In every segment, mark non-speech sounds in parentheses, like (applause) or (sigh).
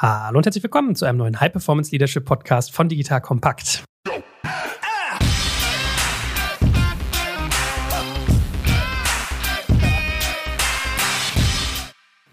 Hallo und herzlich willkommen zu einem neuen High Performance Leadership Podcast von Digital Kompakt.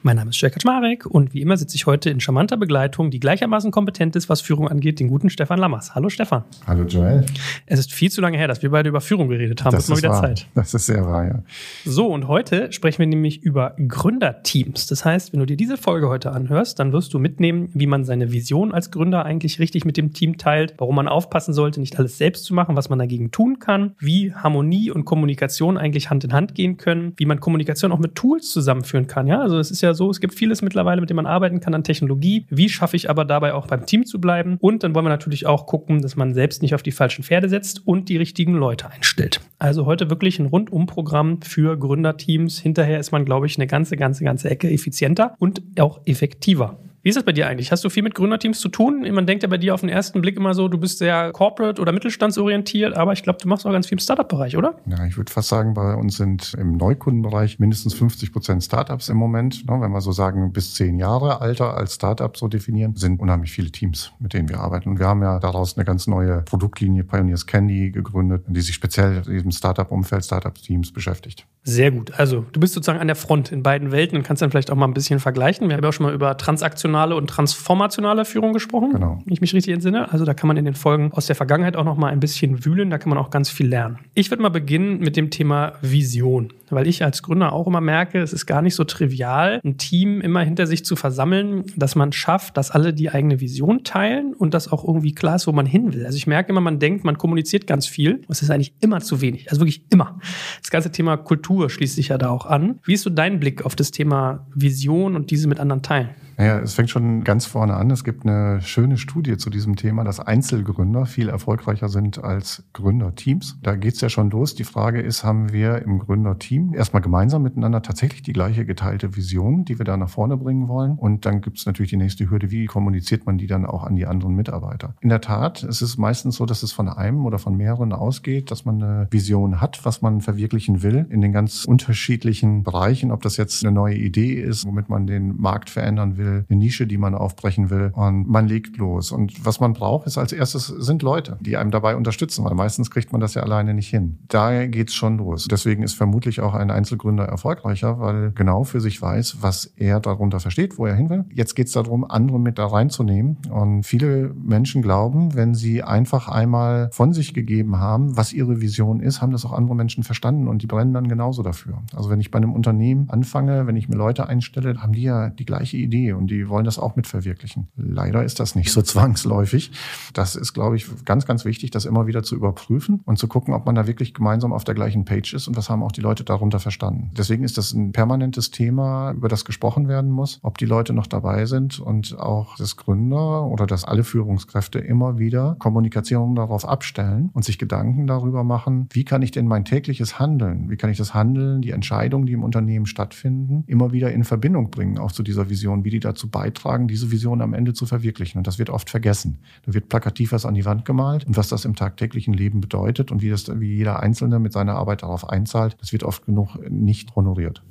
Mein Name ist Jörg Kaczmarek und wie immer sitze ich heute in charmanter Begleitung, die gleichermaßen kompetent ist, was Führung angeht, den guten Stefan Lammers. Hallo Stefan. Hallo Joel. Es ist viel zu lange her, dass wir beide über Führung geredet haben. Das Wird mal ist wieder wahr. Zeit. Das ist sehr wahr, ja. So, und heute sprechen wir nämlich über Gründerteams. Das heißt, wenn du dir diese Folge heute anhörst, dann wirst du mitnehmen, wie man seine Vision als Gründer eigentlich richtig mit dem Team teilt, warum man aufpassen sollte, nicht alles selbst zu machen, was man dagegen tun kann, wie Harmonie und Kommunikation eigentlich Hand in Hand gehen können, wie man Kommunikation auch mit Tools zusammenführen kann. Ja, also es ist ja so, es gibt vieles mittlerweile, mit dem man arbeiten kann an Technologie. Wie schaffe ich aber dabei auch beim Team zu bleiben? Und dann wollen wir natürlich auch gucken, dass man selbst nicht auf die falschen Pferde setzt und die richtigen Leute einstellt. Also heute wirklich ein Rundumprogramm für Gründerteams. Hinterher ist man, glaube ich, eine ganze, ganze, ganze Ecke effizienter und auch effektiver. Wie ist das bei dir eigentlich? Hast du viel mit Gründerteams zu tun? Man denkt ja bei dir auf den ersten Blick immer so, du bist sehr corporate oder mittelstandsorientiert, aber ich glaube, du machst auch ganz viel im Startup-Bereich, oder? Ja, ich würde fast sagen, bei uns sind im Neukundenbereich mindestens 50 Prozent Startups im Moment. Ne, Wenn wir so sagen, bis zehn Jahre Alter als Startup so definieren, sind unheimlich viele Teams, mit denen wir arbeiten. Und wir haben ja daraus eine ganz neue Produktlinie Pioneers Candy gegründet, die sich speziell in diesem Startup-Umfeld, Startup-Teams beschäftigt. Sehr gut. Also du bist sozusagen an der Front in beiden Welten und kannst dann vielleicht auch mal ein bisschen vergleichen. Wir haben ja auch schon mal über transaktionale und transformationale Führung gesprochen, Genau. wenn ich mich richtig entsinne. Also da kann man in den Folgen aus der Vergangenheit auch noch mal ein bisschen wühlen, da kann man auch ganz viel lernen. Ich würde mal beginnen mit dem Thema Vision, weil ich als Gründer auch immer merke, es ist gar nicht so trivial, ein Team immer hinter sich zu versammeln, dass man schafft, dass alle die eigene Vision teilen und dass auch irgendwie klar ist, wo man hin will. Also ich merke immer, man denkt, man kommuniziert ganz viel, es ist eigentlich immer zu wenig, also wirklich immer. Das ganze Thema Kultur schließt sich ja da auch an. Wie ist so dein Blick auf das Thema Vision und diese mit anderen teilen? Naja, es fängt schon ganz vorne an. Es gibt eine schöne Studie zu diesem Thema, dass Einzelgründer viel erfolgreicher sind als Gründerteams. Da geht's ja schon los. Die Frage ist, haben wir im Gründerteam erstmal gemeinsam miteinander tatsächlich die gleiche geteilte Vision, die wir da nach vorne bringen wollen? Und dann gibt's natürlich die nächste Hürde, wie kommuniziert man die dann auch an die anderen Mitarbeiter? In der Tat, es ist meistens so, dass es von einem oder von mehreren ausgeht, dass man eine Vision hat, was man verwirklichen will, in den ganz unterschiedlichen Bereichen, ob das jetzt eine neue Idee ist, womit man den Markt verändern will, eine Nische, die man aufbrechen will. Und man legt los. Und was man braucht, ist als erstes sind Leute, die einem dabei unterstützen, weil meistens kriegt man das ja alleine nicht hin. Da geht's schon los. Deswegen ist vermutlich auch ein Einzelgründer erfolgreicher, weil genau für sich weiß, was er darunter versteht, wo er hin will. Jetzt geht's darum, andere mit da reinzunehmen. Und viele Menschen glauben, wenn sie einfach einmal von sich gegeben haben, was ihre Vision ist, haben das auch andere Menschen verstanden und die brennen dann genauso dafür. Also wenn ich bei einem Unternehmen anfange, wenn ich mir Leute einstelle, haben die ja die gleiche Idee und die wollen das auch mit verwirklichen. Leider ist das nicht so (laughs) zwangsläufig. Das ist, glaube ich, ganz, ganz wichtig, das immer wieder zu überprüfen und zu gucken, ob man da wirklich gemeinsam auf der gleichen Page ist und was haben auch die Leute darunter verstanden. Deswegen ist das ein permanentes Thema, über das gesprochen werden muss, ob die Leute noch dabei sind und auch das Gründer oder dass alle Führungskräfte immer wieder Kommunikation darauf abstellen und sich Gedanken darüber machen, wie kann ich denn mein tägliches Handeln, wie kann ich das Handeln, die Entscheidungen, die im Unternehmen stattfinden, immer wieder in Verbindung bringen, auch zu dieser Vision, wie die dazu beitragen, diese Vision am Ende zu verwirklichen. Und das wird oft vergessen. Da wird plakativ was an die Wand gemalt und was das im tagtäglichen Leben bedeutet und wie das, wie jeder Einzelne mit seiner Arbeit darauf einzahlt, das wird oft genug nicht honoriert.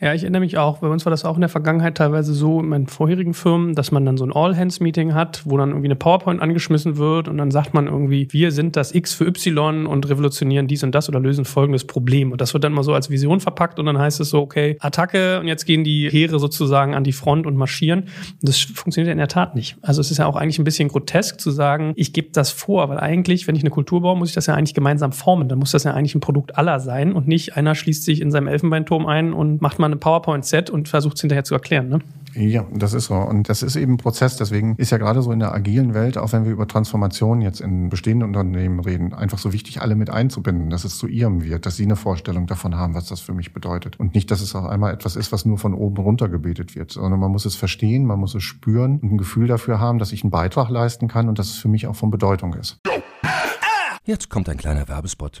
Ja, ich erinnere mich auch, bei uns war das auch in der Vergangenheit teilweise so in meinen vorherigen Firmen, dass man dann so ein All-Hands-Meeting hat, wo dann irgendwie eine PowerPoint angeschmissen wird und dann sagt man irgendwie, wir sind das X für Y und revolutionieren dies und das oder lösen folgendes Problem. Und das wird dann mal so als Vision verpackt und dann heißt es so, okay, Attacke und jetzt gehen die Heere sozusagen an die Front und marschieren. Und das funktioniert in der Tat nicht. Also es ist ja auch eigentlich ein bisschen grotesk zu sagen, ich gebe das vor, weil eigentlich, wenn ich eine Kultur baue, muss ich das ja eigentlich gemeinsam formen. Dann muss das ja eigentlich ein Produkt aller sein und nicht einer schließt sich in seinem Elfenbeinturm ein und macht mal eine PowerPoint-Set und versucht es hinterher zu erklären. Ne? Ja, das ist so. Und das ist eben ein Prozess. Deswegen ist ja gerade so in der agilen Welt, auch wenn wir über Transformation jetzt in bestehenden Unternehmen reden, einfach so wichtig, alle mit einzubinden, dass es zu ihrem wird, dass sie eine Vorstellung davon haben, was das für mich bedeutet. Und nicht, dass es auch einmal etwas ist, was nur von oben runter gebetet wird, sondern man muss es verstehen, man muss es spüren und ein Gefühl dafür haben, dass ich einen Beitrag leisten kann und dass es für mich auch von Bedeutung ist. Jetzt kommt ein kleiner Werbespot.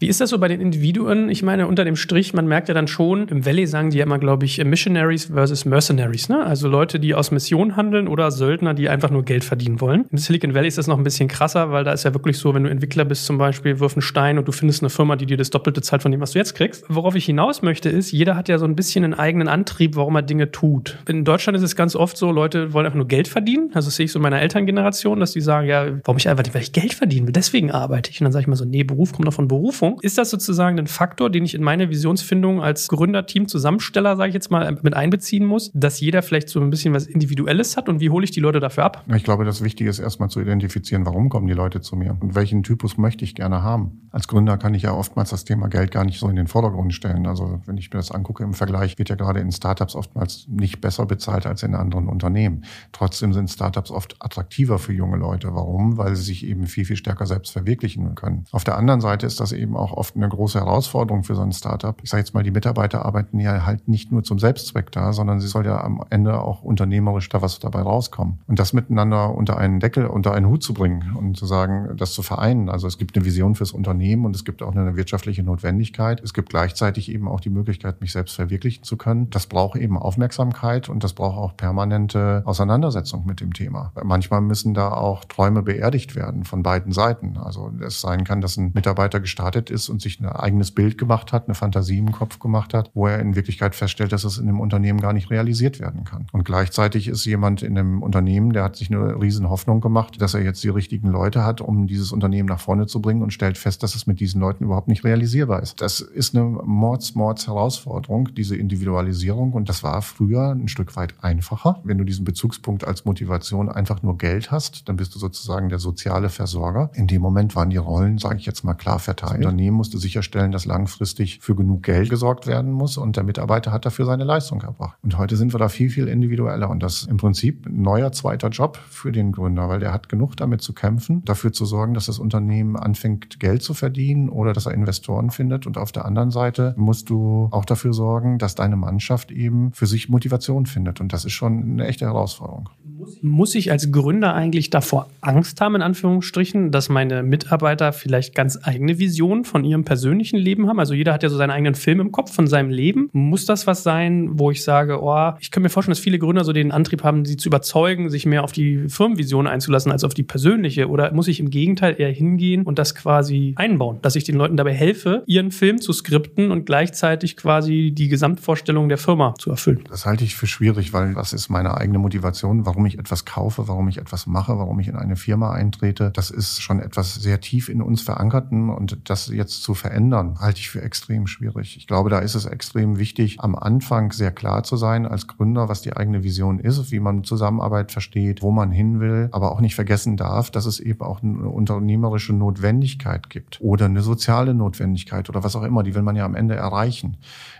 Wie ist das so bei den Individuen? Ich meine, unter dem Strich, man merkt ja dann schon, im Valley sagen die ja immer, glaube ich, Missionaries versus Mercenaries, ne? Also Leute, die aus Mission handeln oder Söldner, die einfach nur Geld verdienen wollen. Im Silicon Valley ist das noch ein bisschen krasser, weil da ist ja wirklich so, wenn du Entwickler bist zum Beispiel, wirf einen Stein und du findest eine Firma, die dir das Doppelte zahlt von dem, was du jetzt kriegst. Worauf ich hinaus möchte, ist, jeder hat ja so ein bisschen einen eigenen Antrieb, warum er Dinge tut. In Deutschland ist es ganz oft so, Leute wollen einfach nur Geld verdienen. Also das sehe ich so in meiner Elterngeneration, dass die sagen, ja, warum ich einfach nicht, weil ich Geld verdienen will, deswegen arbeite ich. Und dann sage ich mal so, nee, Beruf kommt doch von Berufung. Berufung. Ist das sozusagen ein Faktor, den ich in meine Visionsfindung als Gründerteam, Zusammensteller, sage ich jetzt mal, mit einbeziehen muss, dass jeder vielleicht so ein bisschen was Individuelles hat und wie hole ich die Leute dafür ab? Ich glaube, das Wichtige ist erstmal zu identifizieren, warum kommen die Leute zu mir und welchen Typus möchte ich gerne haben. Als Gründer kann ich ja oftmals das Thema Geld gar nicht so in den Vordergrund stellen. Also wenn ich mir das angucke im Vergleich, wird ja gerade in Startups oftmals nicht besser bezahlt als in anderen Unternehmen. Trotzdem sind Startups oft attraktiver für junge Leute. Warum? Weil sie sich eben viel, viel stärker selbst verwirklichen können. Auf der anderen Seite ist das eben auch oft eine große Herausforderung für so ein Startup. Ich sage jetzt mal, die Mitarbeiter arbeiten ja halt nicht nur zum Selbstzweck da, sondern sie soll ja am Ende auch unternehmerisch da was dabei rauskommen. Und das miteinander unter einen Deckel, unter einen Hut zu bringen und zu sagen, das zu vereinen. Also es gibt eine Vision fürs Unternehmen und es gibt auch eine wirtschaftliche Notwendigkeit. Es gibt gleichzeitig eben auch die Möglichkeit, mich selbst verwirklichen zu können. Das braucht eben Aufmerksamkeit und das braucht auch permanente Auseinandersetzung mit dem Thema. Manchmal müssen da auch Träume beerdigt werden von beiden Seiten. Also es sein kann, dass ein Mitarbeiter gestartet ist und sich ein eigenes Bild gemacht hat, eine Fantasie im Kopf gemacht hat, wo er in Wirklichkeit feststellt, dass es in dem Unternehmen gar nicht realisiert werden kann. Und gleichzeitig ist jemand in einem Unternehmen, der hat sich eine riesen Hoffnung gemacht, dass er jetzt die richtigen Leute hat, um dieses Unternehmen nach vorne zu bringen und stellt fest, dass es mit diesen Leuten überhaupt nicht realisierbar ist. Das ist eine Mords, Mords Herausforderung, diese Individualisierung. Und das war früher ein Stück weit einfacher. Wenn du diesen Bezugspunkt als Motivation einfach nur Geld hast, dann bist du sozusagen der soziale Versorger. In dem Moment waren die Rollen, sage ich jetzt mal klar verteilt. Unternehmen musste sicherstellen, dass langfristig für genug Geld gesorgt werden muss und der Mitarbeiter hat dafür seine Leistung erbracht. Und heute sind wir da viel, viel individueller und das ist im Prinzip ein neuer zweiter Job für den Gründer, weil der hat genug damit zu kämpfen, dafür zu sorgen, dass das Unternehmen anfängt, Geld zu verdienen oder dass er Investoren findet. Und auf der anderen Seite musst du auch dafür sorgen, dass deine Mannschaft eben für sich Motivation findet. Und das ist schon eine echte Herausforderung. Muss ich als Gründer eigentlich davor Angst haben, in Anführungsstrichen, dass meine Mitarbeiter vielleicht ganz eigene Visionen von ihrem persönlichen Leben haben? Also jeder hat ja so seinen eigenen Film im Kopf von seinem Leben. Muss das was sein, wo ich sage, oh, ich kann mir vorstellen, dass viele Gründer so den Antrieb haben, sie zu überzeugen, sich mehr auf die Firmenvision einzulassen als auf die persönliche? Oder muss ich im Gegenteil eher hingehen und das quasi einbauen, dass ich den Leuten dabei helfe, ihren Film zu skripten und gleichzeitig quasi die Gesamtvorstellung der Firma zu erfüllen? Das halte ich für schwierig, weil was ist meine eigene Motivation, warum ich etwas kaufe, warum ich etwas mache, warum ich in eine Firma eintrete, das ist schon etwas sehr tief in uns verankerten und das jetzt zu verändern, halte ich für extrem schwierig. Ich glaube, da ist es extrem wichtig, am Anfang sehr klar zu sein als Gründer, was die eigene Vision ist, wie man Zusammenarbeit versteht, wo man hin will, aber auch nicht vergessen darf, dass es eben auch eine unternehmerische Notwendigkeit gibt oder eine soziale Notwendigkeit oder was auch immer, die will man ja am Ende erreichen.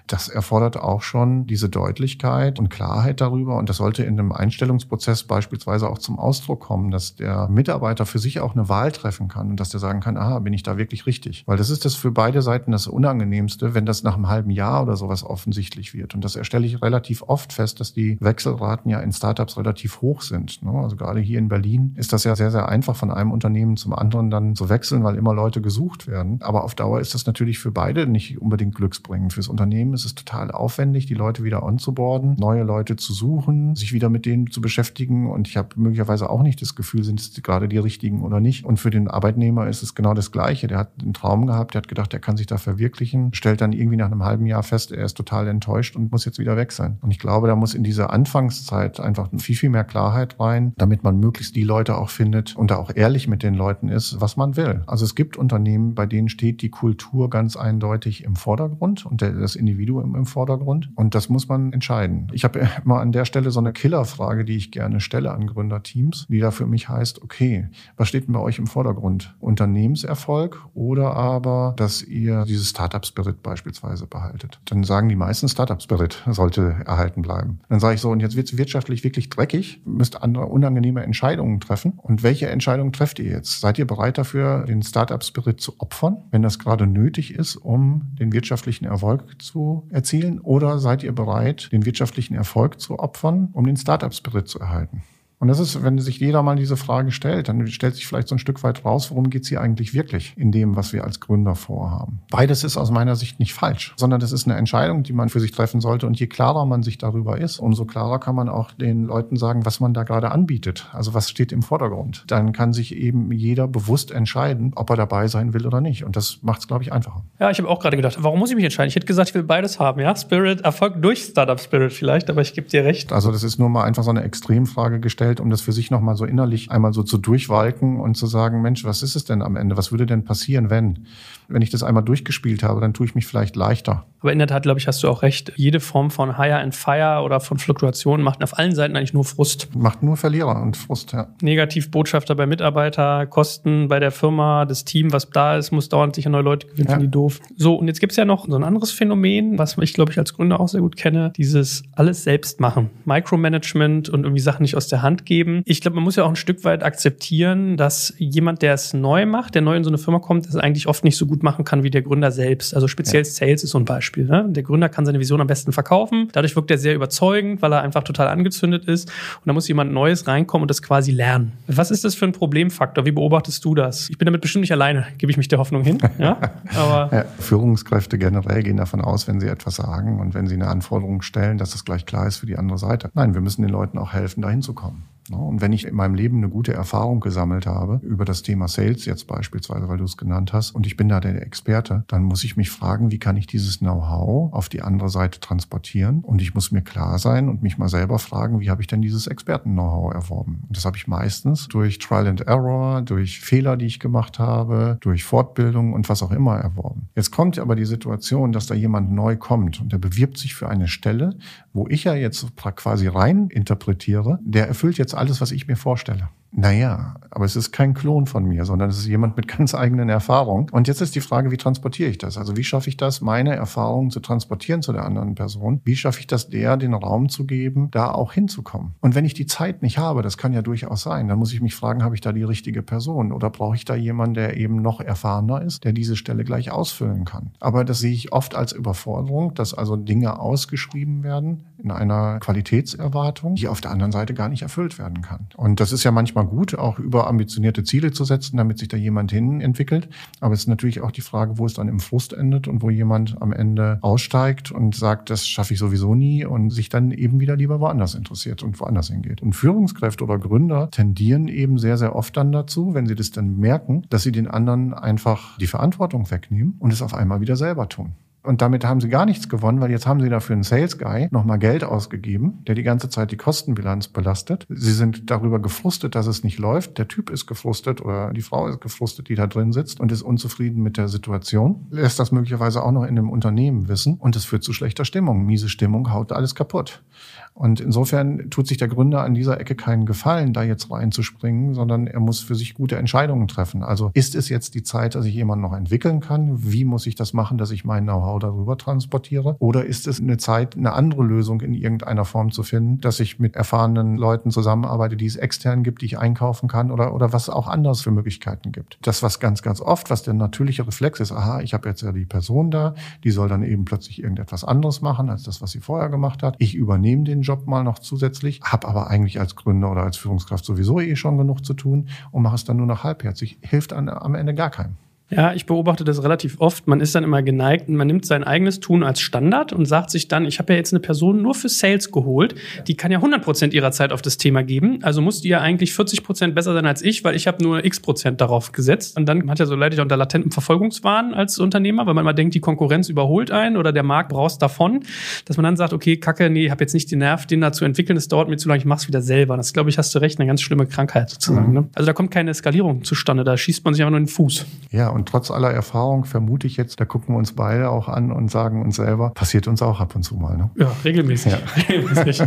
Das erfordert auch schon diese Deutlichkeit und Klarheit darüber und das sollte in einem Einstellungsprozess beispielsweise auch zum Ausdruck kommen, dass der Mitarbeiter für sich auch eine Wahl treffen kann und dass der sagen kann, aha, bin ich da wirklich richtig? Weil das ist das für beide Seiten das Unangenehmste, wenn das nach einem halben Jahr oder sowas offensichtlich wird. Und das erstelle ich relativ oft fest, dass die Wechselraten ja in Startups relativ hoch sind. Ne? Also gerade hier in Berlin ist das ja sehr, sehr einfach von einem Unternehmen zum anderen dann zu wechseln, weil immer Leute gesucht werden. Aber auf Dauer ist das natürlich für beide nicht unbedingt glücksbringend. Fürs Unternehmen ist es total aufwendig, die Leute wieder onzuboarden, neue Leute zu suchen, sich wieder mit denen zu beschäftigen. Und ich habe möglicherweise auch nicht das Gefühl, sind es gerade die richtigen oder nicht. Und für den Arbeitnehmer ist es genau das Gleiche. Der hat einen Traum gehabt, der hat gedacht, er kann sich da verwirklichen, stellt dann irgendwie nach einem halben Jahr fest, er ist total enttäuscht und muss jetzt wieder weg sein. Und ich glaube, da muss in dieser Anfangszeit einfach viel, viel mehr Klarheit rein, damit man möglichst die Leute auch findet und da auch ehrlich mit den Leuten ist, was man will. Also es gibt Unternehmen, bei denen steht die Kultur ganz eindeutig im Vordergrund und das Individuum im Vordergrund. Und das muss man entscheiden. Ich habe immer an der Stelle so eine Killerfrage, die ich gerne stelle an Gründerteams, die da für mich heißt, okay, was steht denn bei euch im Vordergrund? Unternehmenserfolg oder aber, dass ihr dieses Startup-Spirit beispielsweise behaltet? Dann sagen die meisten Startup-Spirit sollte erhalten bleiben. Dann sage ich so, und jetzt wird es wirtschaftlich wirklich dreckig, müsst andere unangenehme Entscheidungen treffen. Und welche Entscheidungen trefft ihr jetzt? Seid ihr bereit dafür, den Startup-Spirit zu opfern, wenn das gerade nötig ist, um den wirtschaftlichen Erfolg zu erzielen? Oder seid ihr bereit, den wirtschaftlichen Erfolg zu opfern, um den Startup-Spirit zu erhalten? Und das ist, wenn sich jeder mal diese Frage stellt, dann stellt sich vielleicht so ein Stück weit raus, worum geht es hier eigentlich wirklich in dem, was wir als Gründer vorhaben. Beides ist aus meiner Sicht nicht falsch, sondern das ist eine Entscheidung, die man für sich treffen sollte. Und je klarer man sich darüber ist, umso klarer kann man auch den Leuten sagen, was man da gerade anbietet. Also was steht im Vordergrund. Dann kann sich eben jeder bewusst entscheiden, ob er dabei sein will oder nicht. Und das macht es, glaube ich, einfacher. Ja, ich habe auch gerade gedacht, warum muss ich mich entscheiden? Ich hätte gesagt, ich will beides haben. Ja, Spirit, Erfolg durch Startup Spirit vielleicht, aber ich gebe dir recht. Also das ist nur mal einfach so eine Extremfrage gestellt gestellt, um das für sich nochmal so innerlich einmal so zu durchwalken und zu sagen, Mensch, was ist es denn am Ende? Was würde denn passieren, wenn? Wenn ich das einmal durchgespielt habe, dann tue ich mich vielleicht leichter. Aber in der Tat, glaube ich, hast du auch recht. Jede Form von Hire and Fire oder von Fluktuation macht auf allen Seiten eigentlich nur Frust. Macht nur Verlierer und Frust, ja. Negativbotschafter bei Mitarbeiter, Kosten bei der Firma, das Team, was da ist, muss dauernd sicher neue Leute gewinnen, ja. die doof. So, und jetzt gibt es ja noch so ein anderes Phänomen, was ich, glaube ich, als Gründer auch sehr gut kenne. Dieses alles selbst machen. Micromanagement und irgendwie Sachen nicht aus der Hand geben. Ich glaube, man muss ja auch ein Stück weit akzeptieren, dass jemand, der es neu macht, der neu in so eine Firma kommt, das eigentlich oft nicht so gut machen kann wie der Gründer selbst. Also speziell ja. Sales ist so ein Beispiel. Ne? Der Gründer kann seine Vision am besten verkaufen. Dadurch wirkt er sehr überzeugend, weil er einfach total angezündet ist. Und da muss jemand Neues reinkommen und das quasi lernen. Was ist das für ein Problemfaktor? Wie beobachtest du das? Ich bin damit bestimmt nicht alleine, gebe ich mich der Hoffnung hin. (laughs) Ja? Aber ja, Führungskräfte generell gehen davon aus, wenn sie etwas sagen und wenn sie eine Anforderung stellen, dass das gleich klar ist für die andere Seite. Nein, wir müssen den Leuten auch helfen, dahin zu kommen. Und wenn ich in meinem Leben eine gute Erfahrung gesammelt habe über das Thema Sales jetzt beispielsweise, weil du es genannt hast, und ich bin da der Experte, dann muss ich mich fragen, wie kann ich dieses Know-how auf die andere Seite transportieren? Und ich muss mir klar sein und mich mal selber fragen, wie habe ich denn dieses Experten-Know-how erworben? Und das habe ich meistens durch Trial and Error, durch Fehler, die ich gemacht habe, durch Fortbildung und was auch immer erworben. Jetzt kommt aber die Situation, dass da jemand neu kommt und der bewirbt sich für eine Stelle, wo ich ja jetzt quasi rein interpretiere, der erfüllt jetzt alles, was ich mir vorstelle. Naja, aber es ist kein Klon von mir, sondern es ist jemand mit ganz eigenen Erfahrungen. Und jetzt ist die Frage, wie transportiere ich das? Also wie schaffe ich das, meine Erfahrungen zu transportieren zu der anderen Person? Wie schaffe ich das, der den Raum zu geben, da auch hinzukommen? Und wenn ich die Zeit nicht habe, das kann ja durchaus sein, dann muss ich mich fragen, habe ich da die richtige Person? Oder brauche ich da jemanden, der eben noch erfahrener ist, der diese Stelle gleich ausfüllen kann? Aber das sehe ich oft als Überforderung, dass also Dinge ausgeschrieben werden in einer Qualitätserwartung, die auf der anderen Seite gar nicht erfüllt werden kann. Und das ist ja manchmal gut, auch überambitionierte Ziele zu setzen, damit sich da jemand hin entwickelt. Aber es ist natürlich auch die Frage, wo es dann im Frust endet und wo jemand am Ende aussteigt und sagt, das schaffe ich sowieso nie und sich dann eben wieder lieber woanders interessiert und woanders hingeht. Und Führungskräfte oder Gründer tendieren eben sehr, sehr oft dann dazu, wenn sie das dann merken, dass sie den anderen einfach die Verantwortung wegnehmen und es auf einmal wieder selber tun. Und damit haben sie gar nichts gewonnen, weil jetzt haben sie dafür einen Sales Guy nochmal Geld ausgegeben, der die ganze Zeit die Kostenbilanz belastet. Sie sind darüber gefrustet, dass es nicht läuft. Der Typ ist gefrustet oder die Frau ist gefrustet, die da drin sitzt und ist unzufrieden mit der Situation. Lässt das möglicherweise auch noch in dem Unternehmen wissen und es führt zu schlechter Stimmung. Miese Stimmung haut alles kaputt. Und insofern tut sich der Gründer an dieser Ecke keinen Gefallen, da jetzt reinzuspringen, sondern er muss für sich gute Entscheidungen treffen. Also ist es jetzt die Zeit, dass ich jemanden noch entwickeln kann? Wie muss ich das machen, dass ich mein Know-how darüber transportiere? Oder ist es eine Zeit, eine andere Lösung in irgendeiner Form zu finden, dass ich mit erfahrenen Leuten zusammenarbeite, die es extern gibt, die ich einkaufen kann oder, oder was auch anders für Möglichkeiten gibt? Das, was ganz, ganz oft, was der natürliche Reflex ist, aha, ich habe jetzt ja die Person da, die soll dann eben plötzlich irgendetwas anderes machen als das, was sie vorher gemacht hat. Ich übernehme den Job mal noch zusätzlich, habe aber eigentlich als Gründer oder als Führungskraft sowieso eh schon genug zu tun und mache es dann nur noch halbherzig. Hilft an, am Ende gar keinem. Ja, ich beobachte das relativ oft. Man ist dann immer geneigt und man nimmt sein eigenes Tun als Standard und sagt sich dann, ich habe ja jetzt eine Person nur für Sales geholt, die kann ja 100 Prozent ihrer Zeit auf das Thema geben. Also muss die ja eigentlich 40 Prozent besser sein als ich, weil ich habe nur x Prozent darauf gesetzt. Und dann hat ja so leider unter latentem Verfolgungswahn als Unternehmer, weil man mal denkt, die Konkurrenz überholt einen oder der Markt brauchst davon, dass man dann sagt, okay, kacke, nee, ich habe jetzt nicht den Nerv, den da zu entwickeln, das dauert mir zu lange, ich mach's wieder selber. Das glaube ich, hast du recht, eine ganz schlimme Krankheit sozusagen. Mhm. Ne? Also da kommt keine Skalierung zustande, da schießt man sich einfach nur in den Fuß. Ja, und trotz aller Erfahrung vermute ich jetzt, da gucken wir uns beide auch an und sagen uns selber, passiert uns auch ab und zu mal. Ne? Ja, regelmäßig. Ja. (laughs) (laughs) regelmäßig.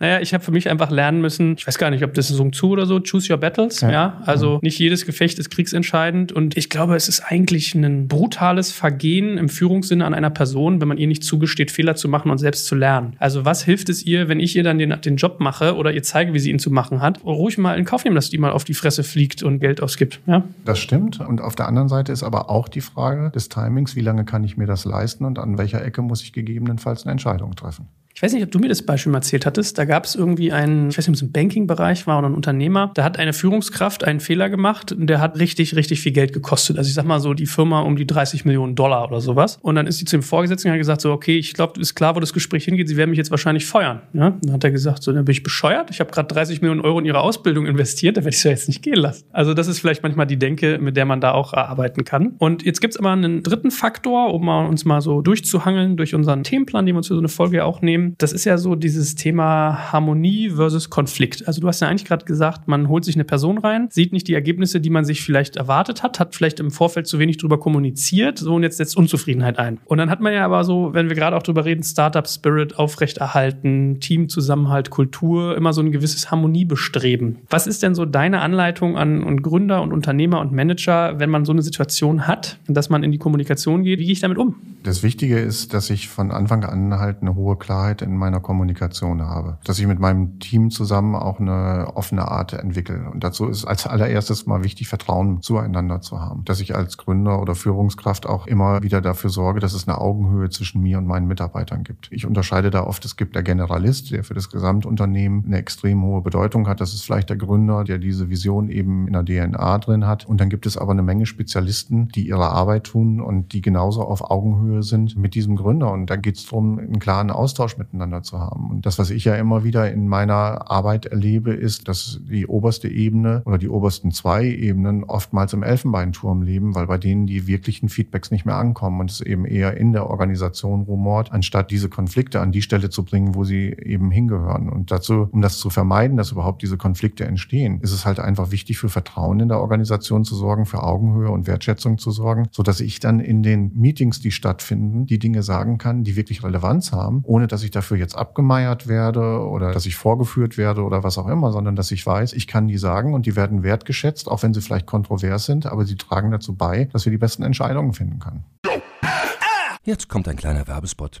naja, ich habe für mich einfach lernen müssen, ich weiß gar nicht, ob das ist so ein Zu oder so, choose your battles. Ja, ja? also ja. nicht jedes Gefecht ist kriegsentscheidend und ich glaube, es ist eigentlich ein brutales Vergehen im Führungssinne an einer Person, wenn man ihr nicht zugesteht, Fehler zu machen und selbst zu lernen. Also was hilft es ihr, wenn ich ihr dann den, den Job mache oder ihr zeige, wie sie ihn zu machen hat, ruhig mal in Kauf nehmen, dass die mal auf die Fresse fliegt und Geld ausgibt. Ja? Das stimmt und auf der anderen Seite ist aber auch die Frage des Timings, wie lange kann ich mir das leisten und an welcher Ecke muss ich gegebenenfalls eine Entscheidung treffen. Ich weiß nicht, ob du mir das Beispiel mal erzählt hattest. Da gab es irgendwie einen, ich weiß nicht, ob es im Banking-Bereich war oder ein Unternehmer, da hat eine Führungskraft einen Fehler gemacht und der hat richtig, richtig viel Geld gekostet. Also ich sag mal so, die Firma um die 30 Millionen Dollar oder sowas. Und dann ist sie zu dem Vorgesetzten und hat gesagt, so, okay, ich glaube, ist klar, wo das Gespräch hingeht, sie werden mich jetzt wahrscheinlich feuern. Ja? Dann hat er gesagt, so, dann bin ich bescheuert. Ich habe gerade 30 Millionen Euro in ihre Ausbildung investiert, da werde ich es ja jetzt nicht gehen lassen. Also das ist vielleicht manchmal die Denke, mit der man da auch arbeiten kann. Und jetzt gibt's aber einen dritten Faktor, um uns mal so durchzuhangeln durch unseren Themenplan, den wir uns für so eine Folge auch nehmen. Das ist ja so dieses Thema Harmonie versus Konflikt. Also du hast ja eigentlich gerade gesagt, man holt sich eine Person rein, sieht nicht die Ergebnisse, die man sich vielleicht erwartet hat, hat vielleicht im Vorfeld zu wenig drüber kommuniziert, so und jetzt setzt Unzufriedenheit ein. Und dann hat man ja aber so, wenn wir gerade auch drüber reden, Startup Spirit aufrechterhalten, Teamzusammenhalt, Kultur, immer so ein gewisses Harmoniebestreben. Was ist denn so deine Anleitung an und Gründer und Unternehmer und Manager, wenn man so eine Situation hat, dass man in die Kommunikation geht? Wie gehe ich damit um? Das Wichtige ist, dass ich von Anfang an halt eine hohe Klarheit in meiner Kommunikation habe. Dass ich mit meinem Team zusammen auch eine offene Art entwickle. Und dazu ist als allererstes mal wichtig, Vertrauen zueinander zu haben. Dass ich als Gründer oder Führungskraft auch immer wieder dafür sorge, dass es eine Augenhöhe zwischen mir und meinen Mitarbeitern gibt. Ich unterscheide da oft, es gibt der Generalist, der für das Gesamtunternehmen eine extrem hohe Bedeutung hat. Das ist vielleicht der Gründer, der diese Vision eben in der DNA drin hat. Und dann gibt es aber eine Menge Spezialisten, die ihre Arbeit tun und die genauso auf Augenhöhe sind mit diesem Gründer. Und da geht es darum, einen klaren Austausch miteinander zu haben. Und das, was ich ja immer wieder in meiner Arbeit erlebe, ist, dass die oberste Ebene oder die obersten zwei Ebenen oftmals im Elfenbeinturm leben, weil bei denen die wirklichen Feedbacks nicht mehr ankommen und es eben eher in der Organisation rumort, anstatt diese Konflikte an die Stelle zu bringen, wo sie eben hingehören. Und dazu, um das zu vermeiden, dass überhaupt diese Konflikte entstehen, ist es halt einfach wichtig, für Vertrauen in der Organisation zu sorgen, für Augenhöhe und Wertschätzung zu sorgen, so dass ich dann in den Meetings, die stattfinden, die Dinge sagen kann, die wirklich Relevanz haben, ohne dass ich dafür jetzt abgemeiert werde oder dass ich vorgeführt werde oder was auch immer, sondern dass ich weiß, ich kann die sagen und die werden wertgeschätzt, auch wenn sie vielleicht kontrovers sind, aber sie tragen dazu bei, dass wir die besten Entscheidungen finden können. Jetzt kommt ein kleiner Werbespot.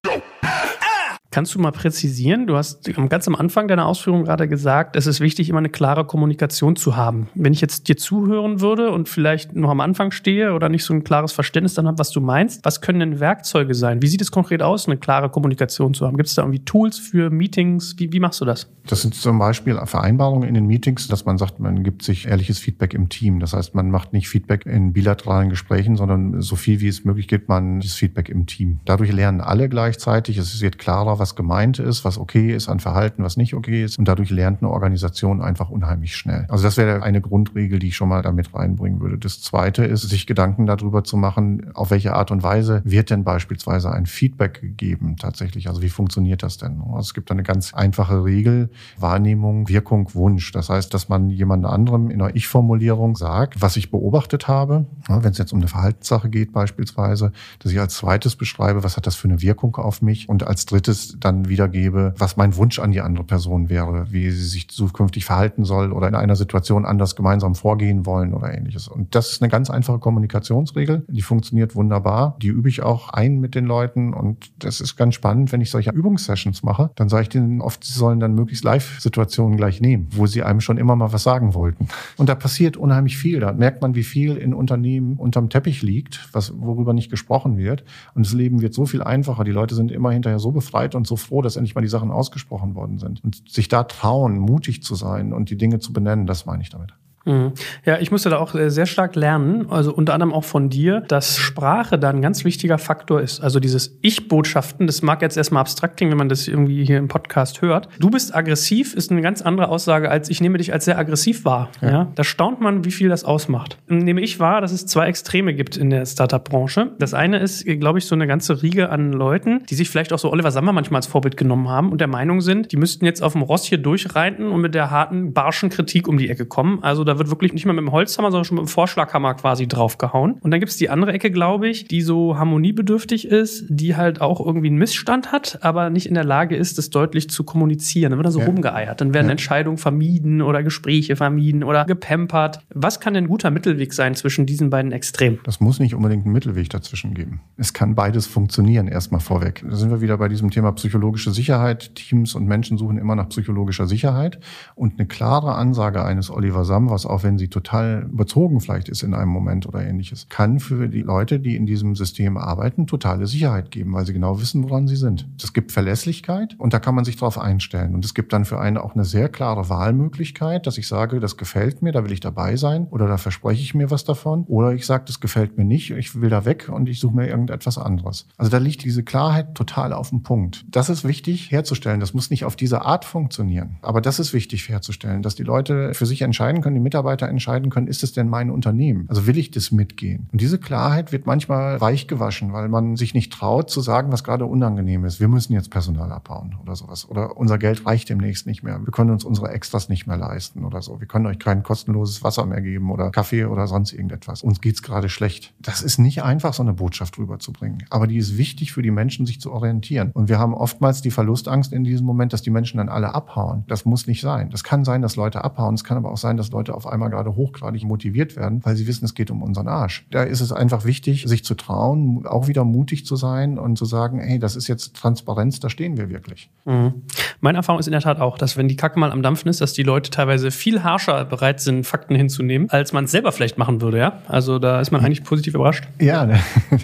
Kannst du mal präzisieren? Du hast ganz am Anfang deiner Ausführung gerade gesagt, es ist wichtig, immer eine klare Kommunikation zu haben. Wenn ich jetzt dir zuhören würde und vielleicht noch am Anfang stehe oder nicht so ein klares Verständnis dann habe, was du meinst, was können denn Werkzeuge sein? Wie sieht es konkret aus, eine klare Kommunikation zu haben? Gibt es da irgendwie Tools für Meetings? Wie, wie machst du das? Das sind zum Beispiel Vereinbarungen in den Meetings, dass man sagt, man gibt sich ehrliches Feedback im Team. Das heißt, man macht nicht Feedback in bilateralen Gesprächen, sondern so viel wie es möglich gibt man das Feedback im Team. Dadurch lernen alle gleichzeitig. Es wird klarer, was gemeint ist, was okay ist an Verhalten, was nicht okay ist. Und dadurch lernt eine Organisation einfach unheimlich schnell. Also das wäre eine Grundregel, die ich schon mal damit reinbringen würde. Das zweite ist, sich Gedanken darüber zu machen, auf welche Art und Weise wird denn beispielsweise ein Feedback gegeben tatsächlich. Also wie funktioniert das denn? Also es gibt eine ganz einfache Regel. Wahrnehmung, Wirkung, Wunsch. Das heißt, dass man jemand anderem in einer Ich-Formulierung sagt, was ich beobachtet habe. Wenn es jetzt um eine Verhaltenssache geht beispielsweise, dass ich als zweites beschreibe, was hat das für eine Wirkung auf mich und als drittes dann wiedergebe, was mein Wunsch an die andere Person wäre, wie sie sich zukünftig verhalten soll oder in einer Situation anders gemeinsam vorgehen wollen oder ähnliches. Und das ist eine ganz einfache Kommunikationsregel, die funktioniert wunderbar. Die übe ich auch ein mit den Leuten und das ist ganz spannend, wenn ich solche Übungssessions mache, dann sage ich denen oft, sie sollen dann möglichst Live-Situationen gleich nehmen, wo sie einem schon immer mal was sagen wollten. Und da passiert unheimlich viel. Da merkt man, wie viel in Unternehmen unterm Teppich liegt, was, worüber nicht gesprochen wird. Und das Leben wird so viel einfacher. Die Leute sind immer hinterher so befreit und so froh, dass endlich mal die Sachen ausgesprochen worden sind. Und sich da trauen, mutig zu sein und die Dinge zu benennen, das meine ich damit. Mhm. Ja, ich musste da auch äh, sehr stark lernen, also unter anderem auch von dir, dass Sprache da ein ganz wichtiger Faktor ist. Also dieses Ich-Botschaften, das mag jetzt erstmal abstrakt klingen, wenn man das irgendwie hier im Podcast hört. Du bist aggressiv, ist eine ganz andere Aussage als ich nehme dich als sehr aggressiv wahr. Ja. ja da staunt man, wie viel das ausmacht. Nehme ich wahr, dass es zwei Extreme gibt in der Startup-Branche. Das eine ist, glaube ich, so eine ganze Riege an Leuten, die sich vielleicht auch so Oliver Sammer manchmal als Vorbild genommen haben und der Meinung sind, die müssten jetzt auf dem Ross hier durchreiten und mit der harten, barschen Kritik um die Ecke kommen. Also da wird wirklich nicht mal mit dem Holzhammer, sondern schon mit dem Vorschlaghammer quasi draufgehauen. Und dann gibt's die andere Ecke, glaube ich, die so harmoniebedürftig ist, die halt auch irgendwie einen Missstand hat, aber nicht in der Lage ist, das deutlich zu kommunizieren. Dann wird da so ja. rumgeeiert. Dann werden ja. Entscheidungen vermieden oder Gespräche vermieden oder gepampert. Was kann denn ein guter Mittelweg sein zwischen diesen beiden Extremen? Das muss nicht unbedingt einen Mittelweg dazwischen geben. Es kann beides funktionieren, erstmal vorweg. Da sind wir wieder bei diesem Thema psychologische Sicherheit. Teams und Menschen suchen immer nach psychologischer Sicherheit. Und eine klare Ansage eines Oliver Samwas, auch wenn sie total überzogen vielleicht ist in einem Moment oder ähnliches, kann für die Leute, die in diesem System arbeiten, totale Sicherheit geben, weil sie genau wissen, woran sie sind. Es gibt Verlässlichkeit und da kann man sich darauf einstellen. Und es gibt dann für einen auch eine sehr klare Wahlmöglichkeit, dass ich sage, das gefällt mir, da will ich dabei sein oder da verspreche ich mir was davon oder ich sage, das gefällt mir nicht, ich will da weg und ich suche mir irgendetwas anderes. Also da liegt diese Klarheit total auf dem Punkt. Das ist wichtig herzustellen. Das muss nicht auf diese Art funktionieren. Aber das ist wichtig herzustellen, dass die Leute für sich entscheiden können, die Mitarbeiter entscheiden können, ist es denn mein Unternehmen? Also will ich das mitgehen? Und diese Klarheit wird manchmal weich gewaschen, weil man sich nicht traut zu sagen, was gerade unangenehm ist. Wir müssen jetzt Personal abbauen oder sowas. Oder unser Geld reicht demnächst nicht mehr. Wir können uns unsere Extras nicht mehr leisten oder so. Wir können euch kein kostenloses Wasser mehr geben oder Kaffee oder sonst irgendetwas. Uns geht's gerade schlecht. Das ist nicht einfach, so eine Botschaft rüberzubringen. Aber die ist wichtig für die Menschen, sich zu orientieren. Und wir haben oftmals die Verlustangst in diesem Moment, dass die Menschen dann alle abhauen. Das muss nicht sein. Das kann sein, dass Leute abhauen. Es kann aber auch sein, dass Leute auf einmal gerade hochgradig motiviert werden, weil sie wissen, es geht um unseren Arsch. Da ist es einfach wichtig, sich zu trauen, auch wieder mutig zu sein und zu sagen, hey, das ist jetzt Transparenz, da stehen wir wirklich. Mhm. Meine Erfahrung ist in der Tat auch, dass wenn die Kacke mal am Dampfen ist, dass die Leute teilweise viel harscher bereit sind, Fakten hinzunehmen, als man es selber vielleicht machen würde, ja? Also da ist man eigentlich positiv überrascht. Ja, (laughs) da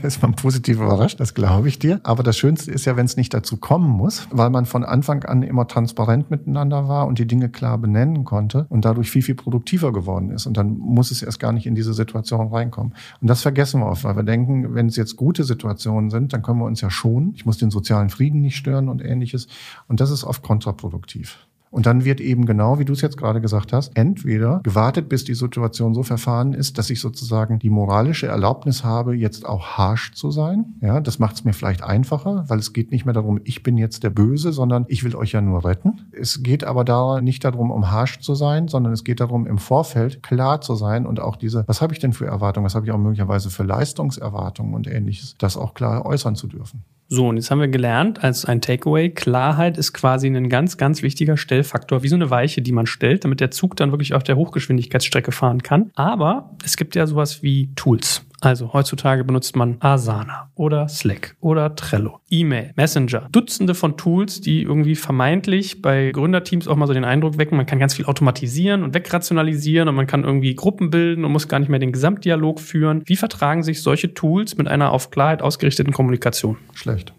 ist man positiv überrascht, das glaube ich dir. Aber das Schönste ist ja, wenn es nicht dazu kommen muss, weil man von Anfang an immer transparent miteinander war und die Dinge klar benennen konnte und dadurch viel, viel produktiver geworden ist. Und dann muss es erst gar nicht in diese Situation reinkommen. Und das vergessen wir oft, weil wir denken, wenn es jetzt gute Situationen sind, dann können wir uns ja schonen. Ich muss den sozialen Frieden nicht stören und ähnliches. Und das ist oft kontraproduktiv. Und dann wird eben genau, wie du es jetzt gerade gesagt hast, entweder gewartet, bis die Situation so verfahren ist, dass ich sozusagen die moralische Erlaubnis habe, jetzt auch harsh zu sein. Ja, das macht es mir vielleicht einfacher, weil es geht nicht mehr darum, ich bin jetzt der Böse, sondern ich will euch ja nur retten. Es geht aber da nicht darum, um harsh zu sein, sondern es geht darum, im Vorfeld klar zu sein und auch diese, was habe ich denn für Erwartungen, was habe ich auch möglicherweise für Leistungserwartungen und ähnliches, das auch klar äußern zu dürfen. So, und jetzt haben wir gelernt, als ein Takeaway, Klarheit ist quasi ein ganz, ganz wichtiger Stellfaktor, wie so eine Weiche, die man stellt, damit der Zug dann wirklich auf der Hochgeschwindigkeitsstrecke fahren kann. Aber es gibt ja sowas wie Tools. Also heutzutage benutzt man Asana oder Slack oder Trello, E-Mail, Messenger, Dutzende von Tools, die irgendwie vermeintlich bei Gründerteams auch mal so den Eindruck wecken, man kann ganz viel automatisieren und wegrationalisieren und man kann irgendwie Gruppen bilden und muss gar nicht mehr den Gesamtdialog führen. Wie vertragen sich solche Tools mit einer auf Klarheit ausgerichteten Kommunikation? Schlecht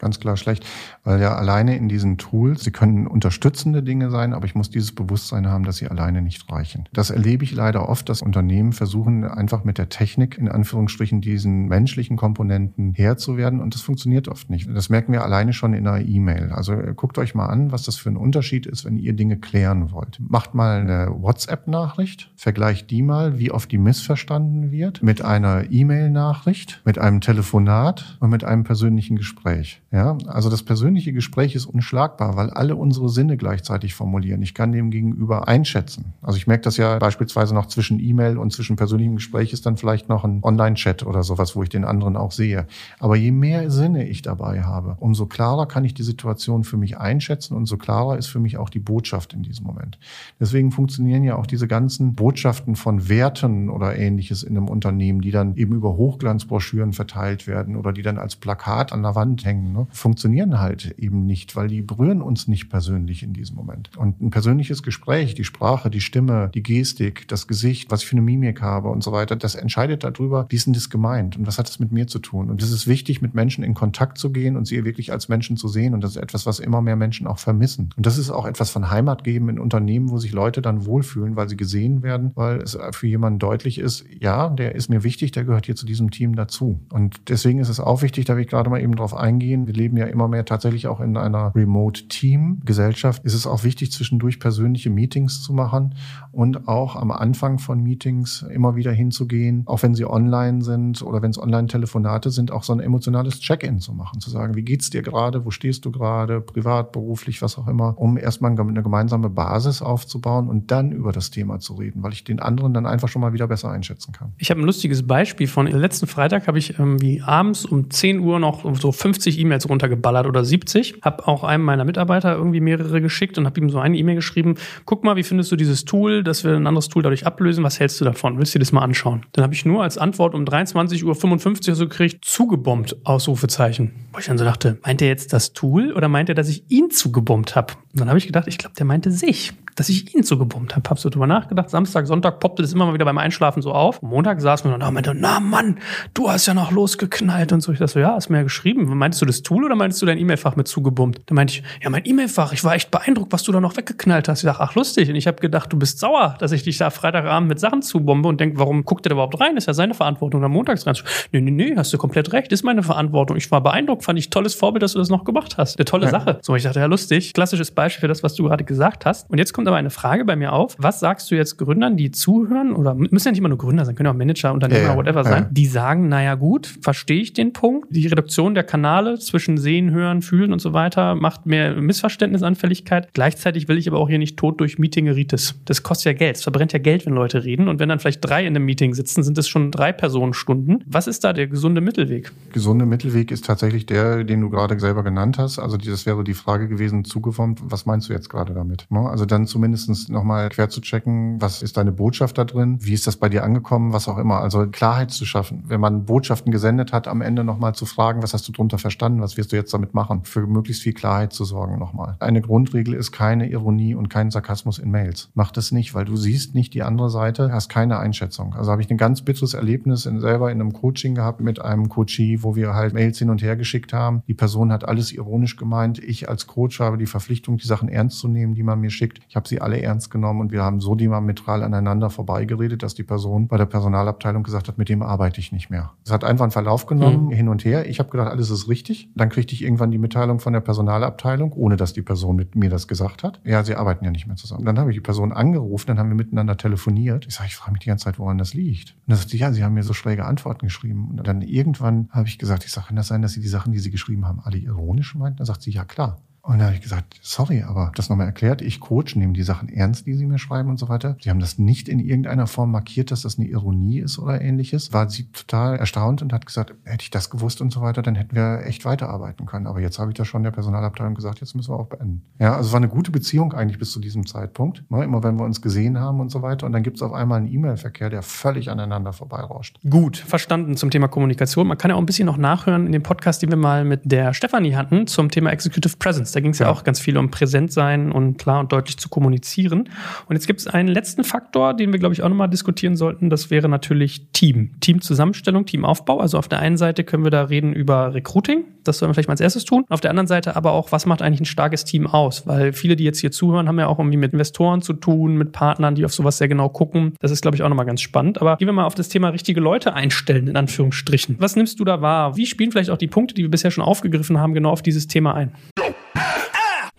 ganz klar schlecht, weil ja alleine in diesen Tools, sie können unterstützende Dinge sein, aber ich muss dieses Bewusstsein haben, dass sie alleine nicht reichen. Das erlebe ich leider oft, dass Unternehmen versuchen, einfach mit der Technik in Anführungsstrichen diesen menschlichen Komponenten Herr zu werden und das funktioniert oft nicht. Das merken wir alleine schon in einer E-Mail. Also äh, guckt euch mal an, was das für ein Unterschied ist, wenn ihr Dinge klären wollt. Macht mal eine WhatsApp-Nachricht, vergleicht die mal, wie oft die missverstanden wird, mit einer E-Mail-Nachricht, mit einem Telefonat und mit einem persönlichen Gespräch. Ja, also das persönliche Gespräch ist unschlagbar, weil alle unsere Sinne gleichzeitig formulieren. Ich kann dem gegenüber einschätzen. Also ich merke das ja beispielsweise noch zwischen E-Mail und zwischen persönlichem Gespräch ist dann vielleicht noch ein Online-Chat oder sowas, wo ich den anderen auch sehe. Aber je mehr Sinne ich dabei habe, umso klarer kann ich die Situation für mich einschätzen und so klarer ist für mich auch die Botschaft in diesem Moment. Deswegen funktionieren ja auch diese ganzen Botschaften von Werten oder ähnliches in einem Unternehmen, die dann eben über Hochglanzbroschüren verteilt werden oder die dann als Plakat an der Wand hängen. Ne? funktionieren halt eben nicht, weil die berühren uns nicht persönlich in diesem Moment. Und ein persönliches Gespräch, die Sprache, die Stimme, die Gestik, das Gesicht, was ich für eine Mimik habe und so weiter, das entscheidet darüber, wie ist denn das gemeint und was hat das mit mir zu tun. Und es ist wichtig, mit Menschen in Kontakt zu gehen und sie wirklich als Menschen zu sehen. Und das ist etwas, was immer mehr Menschen auch vermissen. Und das ist auch etwas von Heimat geben in Unternehmen, wo sich Leute dann wohlfühlen, weil sie gesehen werden, weil es für jemanden deutlich ist, ja, der ist mir wichtig, der gehört hier zu diesem Team dazu. Und deswegen ist es auch wichtig, da will ich gerade mal eben drauf eingehen, wir leben ja immer mehr tatsächlich auch in einer Remote-Team-Gesellschaft, ist es auch wichtig, zwischendurch persönliche Meetings zu machen und auch am Anfang von Meetings immer wieder hinzugehen, auch wenn sie online sind oder wenn es Online-Telefonate sind, auch so ein emotionales Check-in zu machen, zu sagen, wie geht's dir gerade, wo stehst du gerade, privat, beruflich, was auch immer, um erstmal eine gemeinsame Basis aufzubauen und dann über das Thema zu reden, weil ich den anderen dann einfach schon mal wieder besser einschätzen kann. Ich habe ein lustiges Beispiel von letzten Freitag habe ich ähm, wie abends um 10 Uhr noch so 50 E-Mails runtergebracht geballert oder 70. Habe auch einem meiner Mitarbeiter irgendwie mehrere geschickt und habe ihm so eine E-Mail geschrieben. Guck mal, wie findest du dieses Tool, dass wir ein anderes Tool dadurch ablösen? Was hältst du davon? Willst du dir das mal anschauen? Dann habe ich nur als Antwort um 23.55 Uhr so gekriegt, zugebombt, Ausrufezeichen. Wo ich dann so dachte, meint er jetzt das Tool oder meint er, dass ich ihn zugebombt habe? Und dann habe ich gedacht, ich glaube, der meinte sich dass ich ihn so gebombt habe. Hab so drüber nachgedacht. Samstag, Sonntag poppte das immer mal wieder beim Einschlafen so auf. Montag saß mir und da meinte, na Mann, du hast ja noch losgeknallt und so. Ich dachte so, ja, hast mir ja geschrieben. Meintest du das Tool oder meintest du dein E-Mail-Fach mit zugebombt? Da meinte ich, ja, mein E-Mail-Fach. Ich war echt beeindruckt, was du da noch weggeknallt hast. Ich dachte, ach lustig. Und ich habe gedacht, du bist sauer, dass ich dich da Freitagabend mit Sachen zubombe und denk, warum guckt der da überhaupt rein? Ist ja seine Verantwortung, dann montags rein. Nee, nee, nee, hast du komplett recht. Ist meine Verantwortung. Ich war beeindruckt, fand ich tolles Vorbild, dass du das noch gemacht hast. Eine tolle ja. Sache. So, ich dachte, ja, lustig. Klassisches Beispiel für das, was du gerade gesagt hast. Und jetzt kommt aber eine Frage bei mir auf. Was sagst du jetzt Gründern, die zuhören oder müssen ja nicht immer nur Gründer sein, können auch Manager, Unternehmer, ja, whatever ja. sein, die sagen, naja gut, verstehe ich den Punkt. Die Reduktion der Kanale zwischen Sehen, Hören, Fühlen und so weiter macht mehr Missverständnisanfälligkeit. Gleichzeitig will ich aber auch hier nicht tot durch Meetingeritis. Das kostet ja Geld. Es verbrennt ja Geld, wenn Leute reden. Und wenn dann vielleicht drei in einem Meeting sitzen, sind es schon drei Personenstunden. Was ist da der gesunde Mittelweg? Gesunde Mittelweg ist tatsächlich der, den du gerade selber genannt hast. Also das wäre die Frage gewesen, zugeformt. Was meinst du jetzt gerade damit? Ne? Also dann zumindest nochmal quer zu checken, was ist deine Botschaft da drin, wie ist das bei dir angekommen, was auch immer. Also Klarheit zu schaffen. Wenn man Botschaften gesendet hat, am Ende nochmal zu fragen, was hast du drunter verstanden, was wirst du jetzt damit machen, für möglichst viel Klarheit zu sorgen nochmal. Eine Grundregel ist keine Ironie und kein Sarkasmus in Mails. Mach das nicht, weil du siehst nicht die andere Seite, hast keine Einschätzung. Also habe ich ein ganz bitteres Erlebnis in, selber in einem Coaching gehabt mit einem Coachee, wo wir halt Mails hin und her geschickt haben. Die Person hat alles ironisch gemeint. Ich als Coach habe die Verpflichtung, die Sachen ernst zu nehmen, die man mir schickt. Ich habe sie alle ernst genommen und wir haben so diametral aneinander vorbeigeredet, dass die Person bei der Personalabteilung gesagt hat, mit dem arbeite ich nicht mehr. Es hat einfach einen Verlauf genommen, mhm. hin und her. Ich habe gedacht, alles ist richtig. Dann kriegte ich irgendwann die Mitteilung von der Personalabteilung, ohne dass die Person mit mir das gesagt hat. Ja, sie arbeiten ja nicht mehr zusammen. Dann habe ich die Person angerufen, dann haben wir miteinander telefoniert. Ich sage, ich frage mich die ganze Zeit, woran das liegt. Und dann sagte sie, ja, sie haben mir so schräge Antworten geschrieben. Und dann irgendwann habe ich gesagt, ich sage, kann das sein, dass Sie die Sachen, die Sie geschrieben haben, alle ironisch meinten? Dann sagt sie, ja klar. Und da habe ich gesagt, sorry, aber das nochmal erklärt, ich coach, nehme die Sachen ernst, die Sie mir schreiben und so weiter. Sie haben das nicht in irgendeiner Form markiert, dass das eine Ironie ist oder ähnliches. War sie total erstaunt und hat gesagt, hätte ich das gewusst und so weiter, dann hätten wir echt weiterarbeiten können. Aber jetzt habe ich das schon der Personalabteilung gesagt, jetzt müssen wir auch beenden. Ja, also war eine gute Beziehung eigentlich bis zu diesem Zeitpunkt. Ne, immer wenn wir uns gesehen haben und so weiter. Und dann gibt es auf einmal einen E-Mail-Verkehr, der völlig aneinander vorbeirauscht. Gut, verstanden zum Thema Kommunikation. Man kann ja auch ein bisschen noch nachhören in dem Podcast, den wir mal mit der Stefanie hatten zum Thema Executive Presence. Da ging es ja. ja. auch ganz viel um präsent sein und klar und deutlich zu kommunizieren. Und jetzt gibt es einen letzten Faktor, den wir, glaube ich, auch nochmal diskutieren sollten. Das wäre natürlich Team. Teamzusammenstellung, Teamaufbau. Also auf der einen Seite können wir da reden über Recruiting. Das sollen wir vielleicht mal als erstes tun. Auf der anderen Seite aber auch, was macht eigentlich ein starkes Team aus? Weil viele, die jetzt hier zuhören, haben ja auch irgendwie mit Investoren zu tun, mit Partnern, die auf sowas sehr genau gucken. Das ist, glaube ich, auch nochmal ganz spannend. Aber gehen wir mal auf das Thema richtige Leute einstellen, in Anführungsstrichen. Was nimmst du da wahr? Wie spielen vielleicht auch die Punkte, die wir bisher schon aufgegriffen haben, genau auf dieses Thema ein?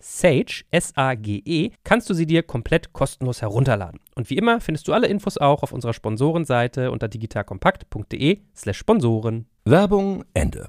Sage, S-A-G-E, kannst du sie dir komplett kostenlos herunterladen. Und wie immer findest du alle Infos auch auf unserer Sponsorenseite unter digitalkompakt.de slash Sponsoren. Werbung Ende.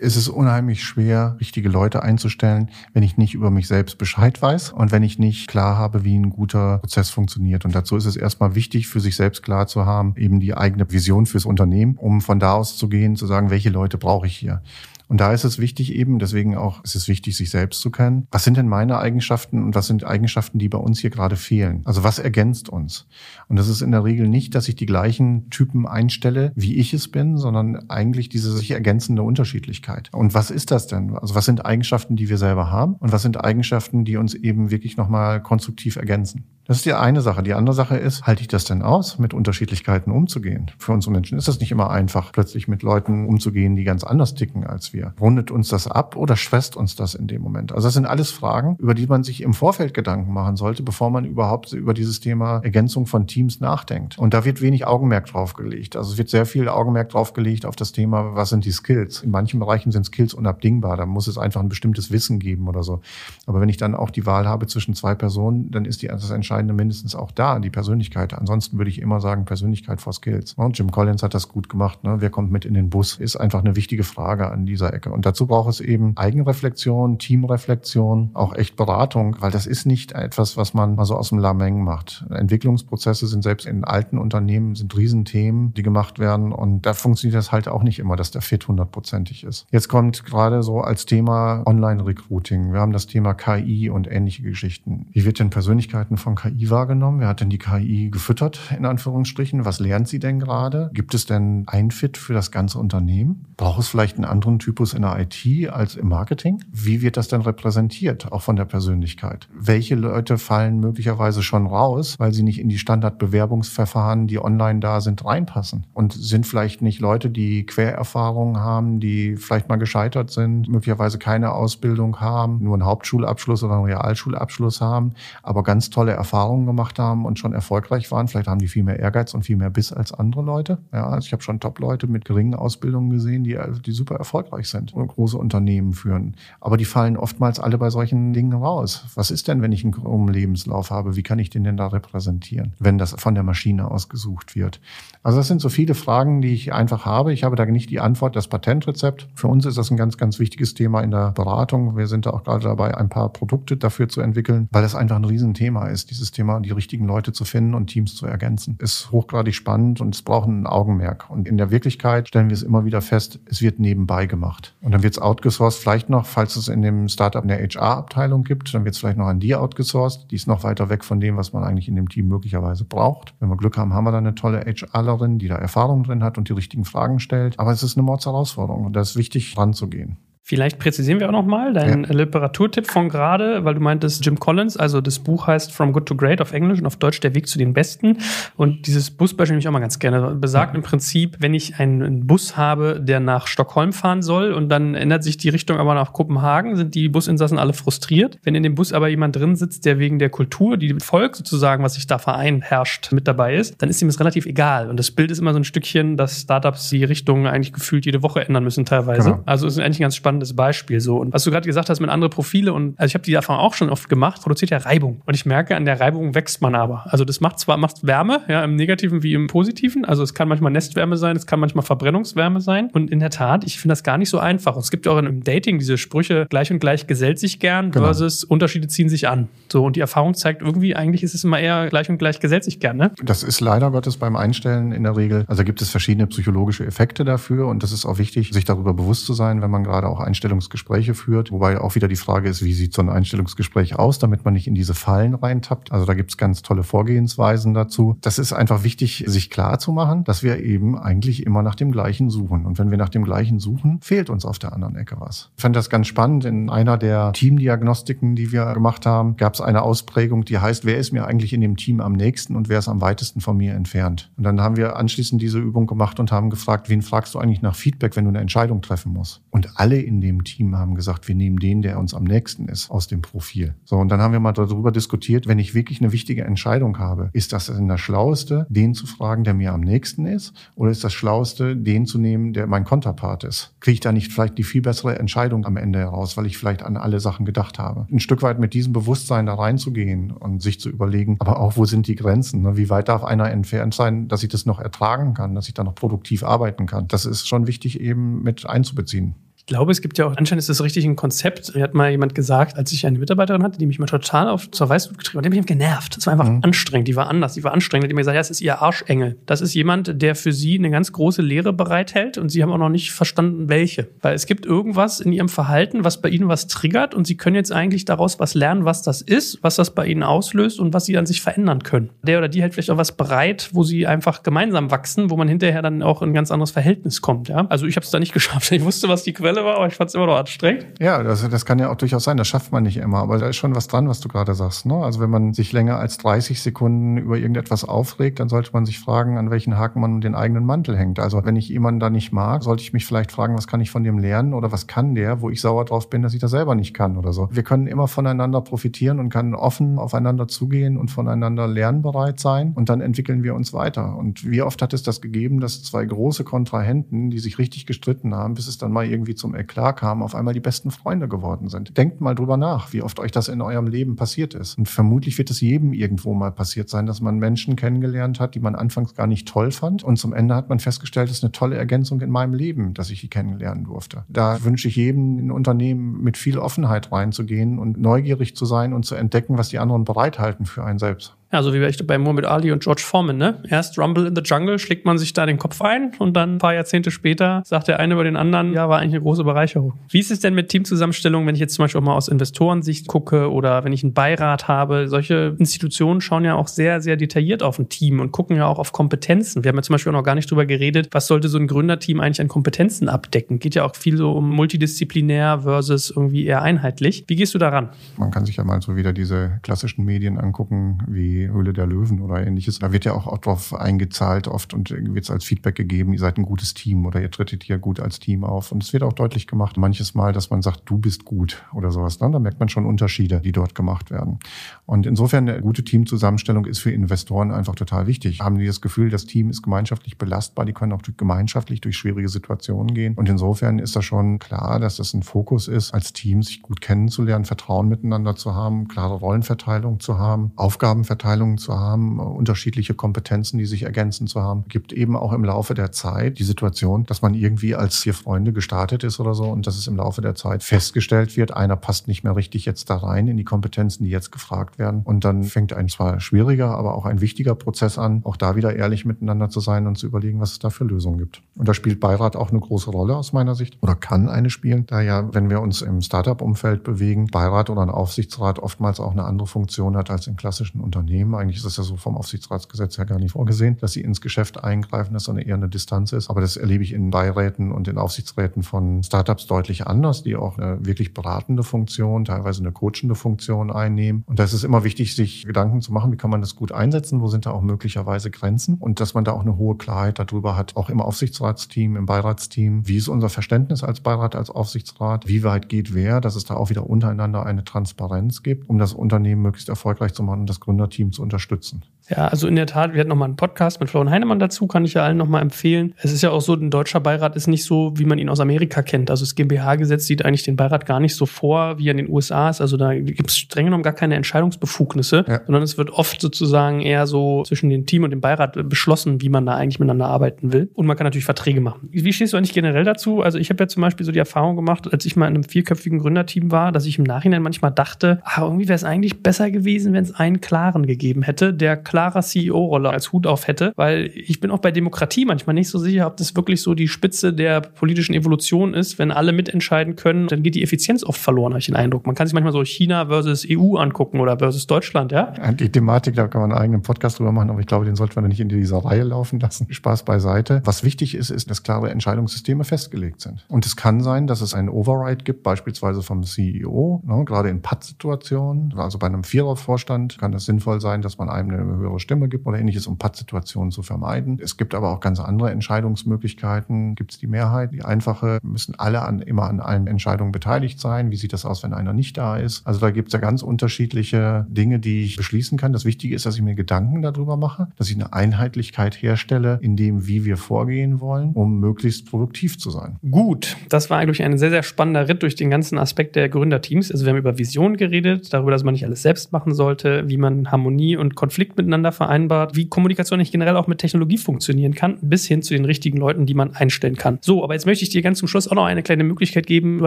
Es ist unheimlich schwer, richtige Leute einzustellen, wenn ich nicht über mich selbst Bescheid weiß und wenn ich nicht klar habe, wie ein guter Prozess funktioniert. Und dazu ist es erstmal wichtig, für sich selbst klar zu haben, eben die eigene Vision fürs Unternehmen, um von da aus zu gehen, zu sagen, welche Leute brauche ich hier. Und da ist es wichtig eben, deswegen auch ist es wichtig, sich selbst zu kennen. Was sind denn meine Eigenschaften und was sind Eigenschaften, die bei uns hier gerade fehlen? Also was ergänzt uns? Und das ist in der Regel nicht, dass ich die gleichen Typen einstelle, wie ich es bin, sondern eigentlich diese sich ergänzende Unterschiedlichkeit. Und was ist das denn? Also was sind Eigenschaften, die wir selber haben? Und was sind Eigenschaften, die uns eben wirklich nochmal konstruktiv ergänzen? Das ist die eine Sache. Die andere Sache ist, halte ich das denn aus, mit Unterschiedlichkeiten umzugehen? Für unsere Menschen ist das nicht immer einfach, plötzlich mit Leuten umzugehen, die ganz anders ticken als wir. Rundet uns das ab oder schwächt uns das in dem Moment? Also das sind alles Fragen, über die man sich im Vorfeld Gedanken machen sollte, bevor man überhaupt über dieses Thema Ergänzung von Teams nachdenkt. Und da wird wenig Augenmerk drauf gelegt. Also es wird sehr viel Augenmerk drauf gelegt auf das Thema, was sind die Skills? In manchen Bereichen sind Skills unabdingbar. Da muss es einfach ein bestimmtes Wissen geben oder so. Aber wenn ich dann auch die Wahl habe zwischen zwei Personen, dann ist die das entscheidende Entscheidende mindestens auch da, die Persönlichkeit. Ansonsten würde ich immer sagen, Persönlichkeit vor Skills. Und Jim Collins hat das gut gemacht. Ne? Wer kommt mit in den Bus? Ist einfach eine wichtige Frage an dieser Ecke. Und dazu braucht es eben Eigenreflexion, Teamreflexion, auch echt Beratung, weil das ist nicht etwas, was man mal so aus dem Lameng macht. Entwicklungsprozesse sind selbst in alten Unternehmen sind Riesenthemen, die gemacht werden. Und da funktioniert das halt auch nicht immer, dass der Fit hundertprozentig ist. Jetzt kommt gerade so als Thema Online-Recruiting. Wir haben das Thema KI und ähnliche Geschichten. Wie wird denn Persönlichkeiten von KI wahrgenommen? Wer hat denn die KI gefüttert, in Anführungsstrichen? Was lernt sie denn gerade? Gibt es denn ein Fit für das ganze Unternehmen? Braucht es vielleicht einen anderen Typus in der IT als im Marketing? Wie wird das denn repräsentiert, auch von der Persönlichkeit? Welche Leute fallen möglicherweise schon raus, weil sie nicht in die Standardbewerbungsverfahren, die online da sind, reinpassen? Und sind vielleicht nicht Leute, die Quererfahrungen haben, die vielleicht mal gescheitert sind, möglicherweise keine Ausbildung haben, nur einen Hauptschulabschluss oder einen Realschulabschluss haben, aber ganz tolle Erfahrungen gemacht haben und schon erfolgreich waren. Vielleicht haben die viel mehr Ehrgeiz und viel mehr Biss als andere Leute. Ja, also ich habe schon Top-Leute mit geringen Ausbildungen gesehen, die, die super erfolgreich erfolgreich sind und große Unternehmen führen. Aber die fallen oftmals alle bei solchen Dingen raus. Was ist denn, wenn ich einen krummen Lebenslauf habe? Wie kann ich den denn da repräsentieren, wenn das von der Maschine ausgesucht wird? Also das sind so viele Fragen, die ich einfach habe. Ich habe da nicht die Antwort, das Patentrezept. Für uns ist das ein ganz, ganz wichtiges Thema in der Beratung. Wir sind da auch gerade dabei, ein paar Produkte dafür zu entwickeln, weil das einfach ein Riesenthema ist, dieses Thema, die richtigen Leute zu finden und Teams zu ergänzen. Ist hochgradig spannend und es braucht ein Augenmerk. Und in der Wirklichkeit stellen wir es immer wieder fest, es wird nebenbei gemacht. Und dann wird es outgesourced, vielleicht noch, falls es in dem Startup eine HR-Abteilung gibt, dann wird es vielleicht noch an die outgesourced. Die ist noch weiter weg von dem, was man eigentlich in dem Team möglicherweise braucht. Wenn wir Glück haben, haben wir dann eine tolle HRlerin, die da Erfahrung drin hat und die richtigen Fragen stellt. Aber es ist eine Mordsherausforderung und da ist wichtig, ranzugehen. Vielleicht präzisieren wir auch nochmal deinen ja. Literaturtipp von gerade, weil du meintest Jim Collins, also das Buch heißt From Good to Great auf Englisch und auf Deutsch Der Weg zu den Besten. Und dieses Busbeispiel nehme ich auch mal ganz gerne. Besagt im Prinzip, wenn ich einen Bus habe, der nach Stockholm fahren soll und dann ändert sich die Richtung aber nach Kopenhagen, sind die Businsassen alle frustriert. Wenn in dem Bus aber jemand drin sitzt, der wegen der Kultur, die Volk sozusagen, was sich da verein herrscht, mit dabei ist, dann ist ihm das relativ egal. Und das Bild ist immer so ein Stückchen, dass Startups die Richtung eigentlich gefühlt jede Woche ändern müssen teilweise. Genau. Also ist eigentlich ganz spannend spannendes Beispiel so. Und was du gerade gesagt hast mit anderen Profile und also ich habe die Erfahrung auch schon oft gemacht, produziert ja Reibung. Und ich merke, an der Reibung wächst man aber. Also das macht zwar macht Wärme, ja, im Negativen wie im Positiven. Also es kann manchmal Nestwärme sein, es kann manchmal Verbrennungswärme sein. Und in der Tat, ich finde das gar nicht so einfach. Und es gibt auch im Dating diese Sprüche, gleich und gleich gesellt sich gern genau. versus Unterschiede ziehen sich an. So, und die Erfahrung zeigt irgendwie, eigentlich ist es immer eher gleich und gleich gesellt sich gern, ne? Das ist leider Gottes beim Einstellen in der Regel. Also gibt es verschiedene psychologische Effekte dafür und das ist auch wichtig, sich darüber bewusst zu sein, wenn man gerade auch Einstellungsgespräche führt. Wobei auch wieder die Frage ist, wie sieht so ein Einstellungsgespräch aus, damit man nicht in diese Fallen reintappt. Also da gibt es ganz tolle Vorgehensweisen dazu. Das ist einfach wichtig, sich klar zu machen, dass wir eben eigentlich immer nach dem Gleichen suchen. Und wenn wir nach dem Gleichen suchen, fehlt uns auf der anderen Ecke was. Ich fand das ganz spannend. In einer der Teamdiagnostiken, die wir gemacht haben, gab es eine Ausprägung, die heißt, wer ist mir eigentlich in dem Team am nächsten und wer ist am weitesten von mir entfernt. Und dann haben wir anschließend diese Übung gemacht und haben gefragt, wen fragst du eigentlich nach Feedback, wenn du eine Entscheidung treffen musst? Und alle in dem Team haben gesagt, wir nehmen den, der uns am nächsten ist, aus dem Profil. So, und dann haben wir mal darüber diskutiert, wenn ich wirklich eine wichtige Entscheidung habe, ist das denn das Schlaueste, den zu fragen, der mir am nächsten ist? Oder ist das Schlaueste, den zu nehmen, der mein Konterpart ist? Kriege ich da nicht vielleicht die viel bessere Entscheidung am Ende heraus, weil ich vielleicht an alle Sachen gedacht habe? Ein Stück weit mit diesem Bewusstsein da reinzugehen und sich zu überlegen, aber auch, wo sind die Grenzen? Ne? Wie weit darf einer entfernt sein, dass ich das noch ertragen kann, dass ich da noch produktiv arbeiten kann? Das ist schon wichtig eben mit einzubeziehen glaube, es gibt ja auch, anscheinend ist das richtig ein Konzept. Mir hat mal jemand gesagt, als ich eine Mitarbeiterin hatte, die mich mal total auf zur Weißblut getrieben hat, die hat mich genervt. Das war einfach mhm. anstrengend. Die war anders, die war anstrengend. Die hat mir gesagt, ja, das ist ihr Arschengel. Das ist jemand, der für sie eine ganz große Lehre bereithält und sie haben auch noch nicht verstanden, welche. Weil es gibt irgendwas in ihrem Verhalten, was bei ihnen was triggert und sie können jetzt eigentlich daraus was lernen, was das ist, was das bei ihnen auslöst und was sie an sich verändern können. Der oder die hält vielleicht auch was bereit, wo sie einfach gemeinsam wachsen, wo man hinterher dann auch in ein ganz anderes Verhältnis kommt. Ja? Also ich habe es da nicht (laughs) geschafft. Ich wusste, was die Quelle Quelle war, aber ich fand es immer noch anstrengend. Ja, das, das kann ja auch durchaus sein. Das schafft man nicht immer. Aber da ist schon was dran, was du gerade sagst. Ne? Also wenn man sich länger als 30 Sekunden über irgendetwas aufregt, dann sollte man sich fragen, an welchen Haken man den eigenen Mantel hängt. Also wenn ich jemanden da nicht mag, sollte ich mich vielleicht fragen, was kann ich von dem lernen oder was kann der, wo ich sauer drauf bin, dass ich das selber nicht kann oder so. Wir können immer voneinander profitieren und können offen aufeinander zugehen und voneinander lernbereit sein und dann entwickeln wir uns weiter. Und wie oft hat es das gegeben, dass zwei große Kontrahenten, die sich richtig gestritten haben, bis es dann mal irgendwie zum Eklat Tag kamen, auf einmal die besten Freunde geworden sind. Denkt mal drüber nach, wie oft euch das in eurem Leben passiert ist. Und vermutlich wird es jedem irgendwo mal passiert sein, dass man Menschen kennengelernt hat, die man anfangs gar nicht toll fand. Und zum Ende hat man festgestellt, das ist eine tolle Ergänzung in meinem Leben, dass ich die kennenlernen durfte. Da wünsche ich jedem in Unternehmen mit viel Offenheit reinzugehen und neugierig zu sein und zu entdecken, was die anderen bereithalten für einen selbst. Ja, so wie bei Muhammad Ali und George Foreman, ne? Erst Rumble in the Jungle, schlägt man sich da den Kopf ein und dann ein paar Jahrzehnte später sagt der eine über den anderen, ja, war eigentlich eine große Bereicherung. Wie ist es denn mit Teamzusammenstellung, wenn ich jetzt zum Beispiel auch mal aus Investorensicht gucke oder wenn ich einen Beirat habe? Solche Institutionen schauen ja auch sehr, sehr detailliert auf ein Team und gucken ja auch auf Kompetenzen. Wir haben ja zum Beispiel auch noch gar nicht drüber geredet, was sollte so ein Gründerteam eigentlich an Kompetenzen abdecken? Geht ja auch viel so um multidisziplinär versus irgendwie eher einheitlich. Wie gehst du daran? Man kann sich ja mal so wieder diese klassischen Medien angucken, wie Höhle der Löwen oder ähnliches. Da wird ja auch, auch drauf eingezahlt oft und wird es als Feedback gegeben, ihr seid ein gutes Team oder ihr tretet hier gut als Team auf. Und es wird auch deutlich gemacht, manches Mal, dass man sagt, du bist gut oder sowas. Ne? Da merkt man schon Unterschiede, die dort gemacht werden. Und insofern eine gute Teamzusammenstellung ist für Investoren einfach total wichtig. Haben die das Gefühl, das Team ist gemeinschaftlich belastbar, die können auch gemeinschaftlich durch schwierige Situationen gehen. Und insofern ist da schon klar, dass das ein Fokus ist, als Team sich gut kennenzulernen, Vertrauen miteinander zu haben, klare Rollenverteilung zu haben, Aufgabenverteilung zu haben, unterschiedliche Kompetenzen, die sich ergänzen zu haben. Gibt eben auch im Laufe der Zeit die Situation, dass man irgendwie als vier Freunde gestartet ist oder so und dass es im Laufe der Zeit festgestellt wird, einer passt nicht mehr richtig jetzt da rein in die Kompetenzen, die jetzt gefragt werden. Und dann fängt ein zwar schwieriger, aber auch ein wichtiger Prozess an, auch da wieder ehrlich miteinander zu sein und zu überlegen, was es da für Lösungen gibt. Und da spielt Beirat auch eine große Rolle aus meiner Sicht oder kann eine spielen, da ja, wenn wir uns im Startup-Umfeld bewegen, Beirat oder ein Aufsichtsrat oftmals auch eine andere Funktion hat als in klassischen Unternehmen. Eigentlich ist es ja so vom Aufsichtsratsgesetz her gar nicht vorgesehen, dass sie ins Geschäft eingreifen, dass so eher eine Distanz ist. Aber das erlebe ich in Beiräten und in Aufsichtsräten von Startups deutlich anders, die auch eine wirklich beratende Funktion, teilweise eine coachende Funktion einnehmen. Und da ist es immer wichtig, sich Gedanken zu machen, wie kann man das gut einsetzen, wo sind da auch möglicherweise Grenzen und dass man da auch eine hohe Klarheit darüber hat, auch im Aufsichtsratsteam, im Beiratsteam, wie ist unser Verständnis als Beirat, als Aufsichtsrat, wie weit geht wer, dass es da auch wieder untereinander eine Transparenz gibt, um das Unternehmen möglichst erfolgreich zu machen und das Gründerteam zu unterstützen. Ja, also in der Tat, wir hatten nochmal einen Podcast mit Florian Heinemann dazu, kann ich ja allen nochmal empfehlen. Es ist ja auch so, ein deutscher Beirat ist nicht so, wie man ihn aus Amerika kennt. Also das GmbH-Gesetz sieht eigentlich den Beirat gar nicht so vor, wie er in den USA ist. Also da gibt es streng genommen gar keine Entscheidungsbefugnisse, ja. sondern es wird oft sozusagen eher so zwischen dem Team und dem Beirat beschlossen, wie man da eigentlich miteinander arbeiten will. Und man kann natürlich Verträge machen. Wie stehst du eigentlich generell dazu? Also ich habe ja zum Beispiel so die Erfahrung gemacht, als ich mal in einem vierköpfigen Gründerteam war, dass ich im Nachhinein manchmal dachte, ach, irgendwie wäre es eigentlich besser gewesen, wenn es einen klaren gegeben hätte, der klarer CEO Rolle als Hut auf hätte, weil ich bin auch bei Demokratie manchmal nicht so sicher, ob das wirklich so die Spitze der politischen Evolution ist. Wenn alle mitentscheiden können, dann geht die Effizienz oft verloren, habe ich den Eindruck. Man kann sich manchmal so China versus EU angucken oder versus Deutschland, ja? Die Thematik, da kann man einen eigenen Podcast drüber machen, aber ich glaube, den sollte man nicht in dieser Reihe laufen lassen. Spaß beiseite. Was wichtig ist, ist, dass klare Entscheidungssysteme festgelegt sind. Und es kann sein, dass es einen Override gibt, beispielsweise vom CEO, ne, gerade in Patt-Situationen. Also bei einem Vierervorstand kann es sinnvoll sein, dass man einem eine höhere Stimme gibt oder ähnliches, um Pattsituationen zu vermeiden. Es gibt aber auch ganz andere Entscheidungsmöglichkeiten. Gibt es die Mehrheit, die einfache, müssen alle an, immer an allen Entscheidungen beteiligt sein. Wie sieht das aus, wenn einer nicht da ist? Also da gibt es ja ganz unterschiedliche Dinge, die ich beschließen kann. Das Wichtige ist, dass ich mir Gedanken darüber mache, dass ich eine Einheitlichkeit herstelle, in dem, wie wir vorgehen wollen, um möglichst produktiv zu sein. Gut, das war eigentlich ein sehr, sehr spannender Ritt durch den ganzen Aspekt der Gründerteams. Also wir haben über Vision geredet, darüber, dass man nicht alles selbst machen sollte, wie man Harmonie und Konflikt miteinander vereinbart, wie Kommunikation nicht generell auch mit Technologie funktionieren kann, bis hin zu den richtigen Leuten, die man einstellen kann. So, aber jetzt möchte ich dir ganz zum Schluss auch noch eine kleine Möglichkeit geben. Du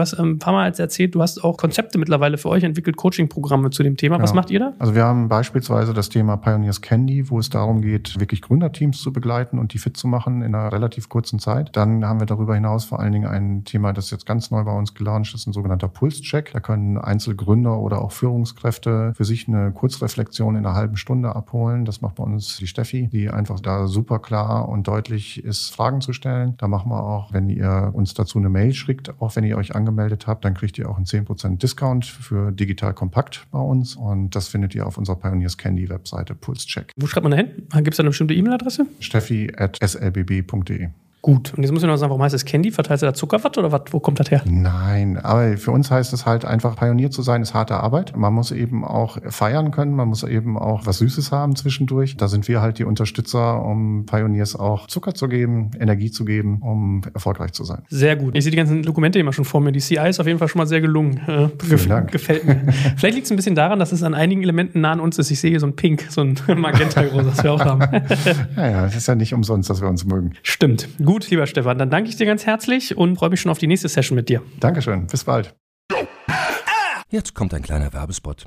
hast ähm, ein paar Mal erzählt, du hast auch Konzepte mittlerweile für euch entwickelt, Coaching-Programme zu dem Thema. Was macht ihr da? Also wir haben beispielsweise das Thema Pioneers Candy, wo es darum geht, wirklich Gründerteams zu begleiten und die fit zu machen in einer relativ kurzen Zeit. Dann haben wir darüber hinaus vor allen Dingen ein Thema, das jetzt ganz neu bei uns gelauncht ist, ein sogenannter Pulscheck. Da können Einzelgründer oder auch Führungskräfte für sich eine Kurzreflexion in einer halben Stunde abholen. Das macht bei uns die Steffi, die einfach da super klar und deutlich ist, Fragen zu stellen. Da machen wir auch, wenn ihr uns dazu eine Mail schickt, auch wenn ihr euch angemeldet habt, dann kriegt ihr auch einen 10% Discount für Digital Kompakt bei uns. Und das findet ihr auf unserer Pioneers Candy Webseite Pulscheck. Wo schreibt man da hin? Gibt es da eine bestimmte E-Mail-Adresse? Steffi at slbb.de. Gut. Und jetzt muss ich noch sagen, warum heißt es Candy? Verteilst du da Zuckerwatt oder was? Wo kommt das her? Nein, aber für uns heißt es halt einfach, Pionier zu sein, ist harte Arbeit. Man muss eben auch feiern können, man muss eben auch was Süßes haben zwischendurch. Da sind wir halt die Unterstützer, um Pioniers auch Zucker zu geben, Energie zu geben, um erfolgreich zu sein. Sehr gut. Ich sehe die ganzen Dokumente immer schon vor mir. Die CI ist auf jeden Fall schon mal sehr gelungen. Äh, Vielen Dank. Gefällt mir. (laughs) Vielleicht liegt es ein bisschen daran, dass es an einigen Elementen nah an uns ist. Ich sehe hier so ein Pink, so ein (laughs) Magenta-Groß, das wir auch haben. (laughs) ja, ja, das ist ja nicht umsonst, dass wir uns mögen. Stimmt. Gut, lieber Stefan. Dann danke ich dir ganz herzlich und freue mich schon auf die nächste Session mit dir. Dankeschön, bis bald. Jetzt kommt ein kleiner Werbespot.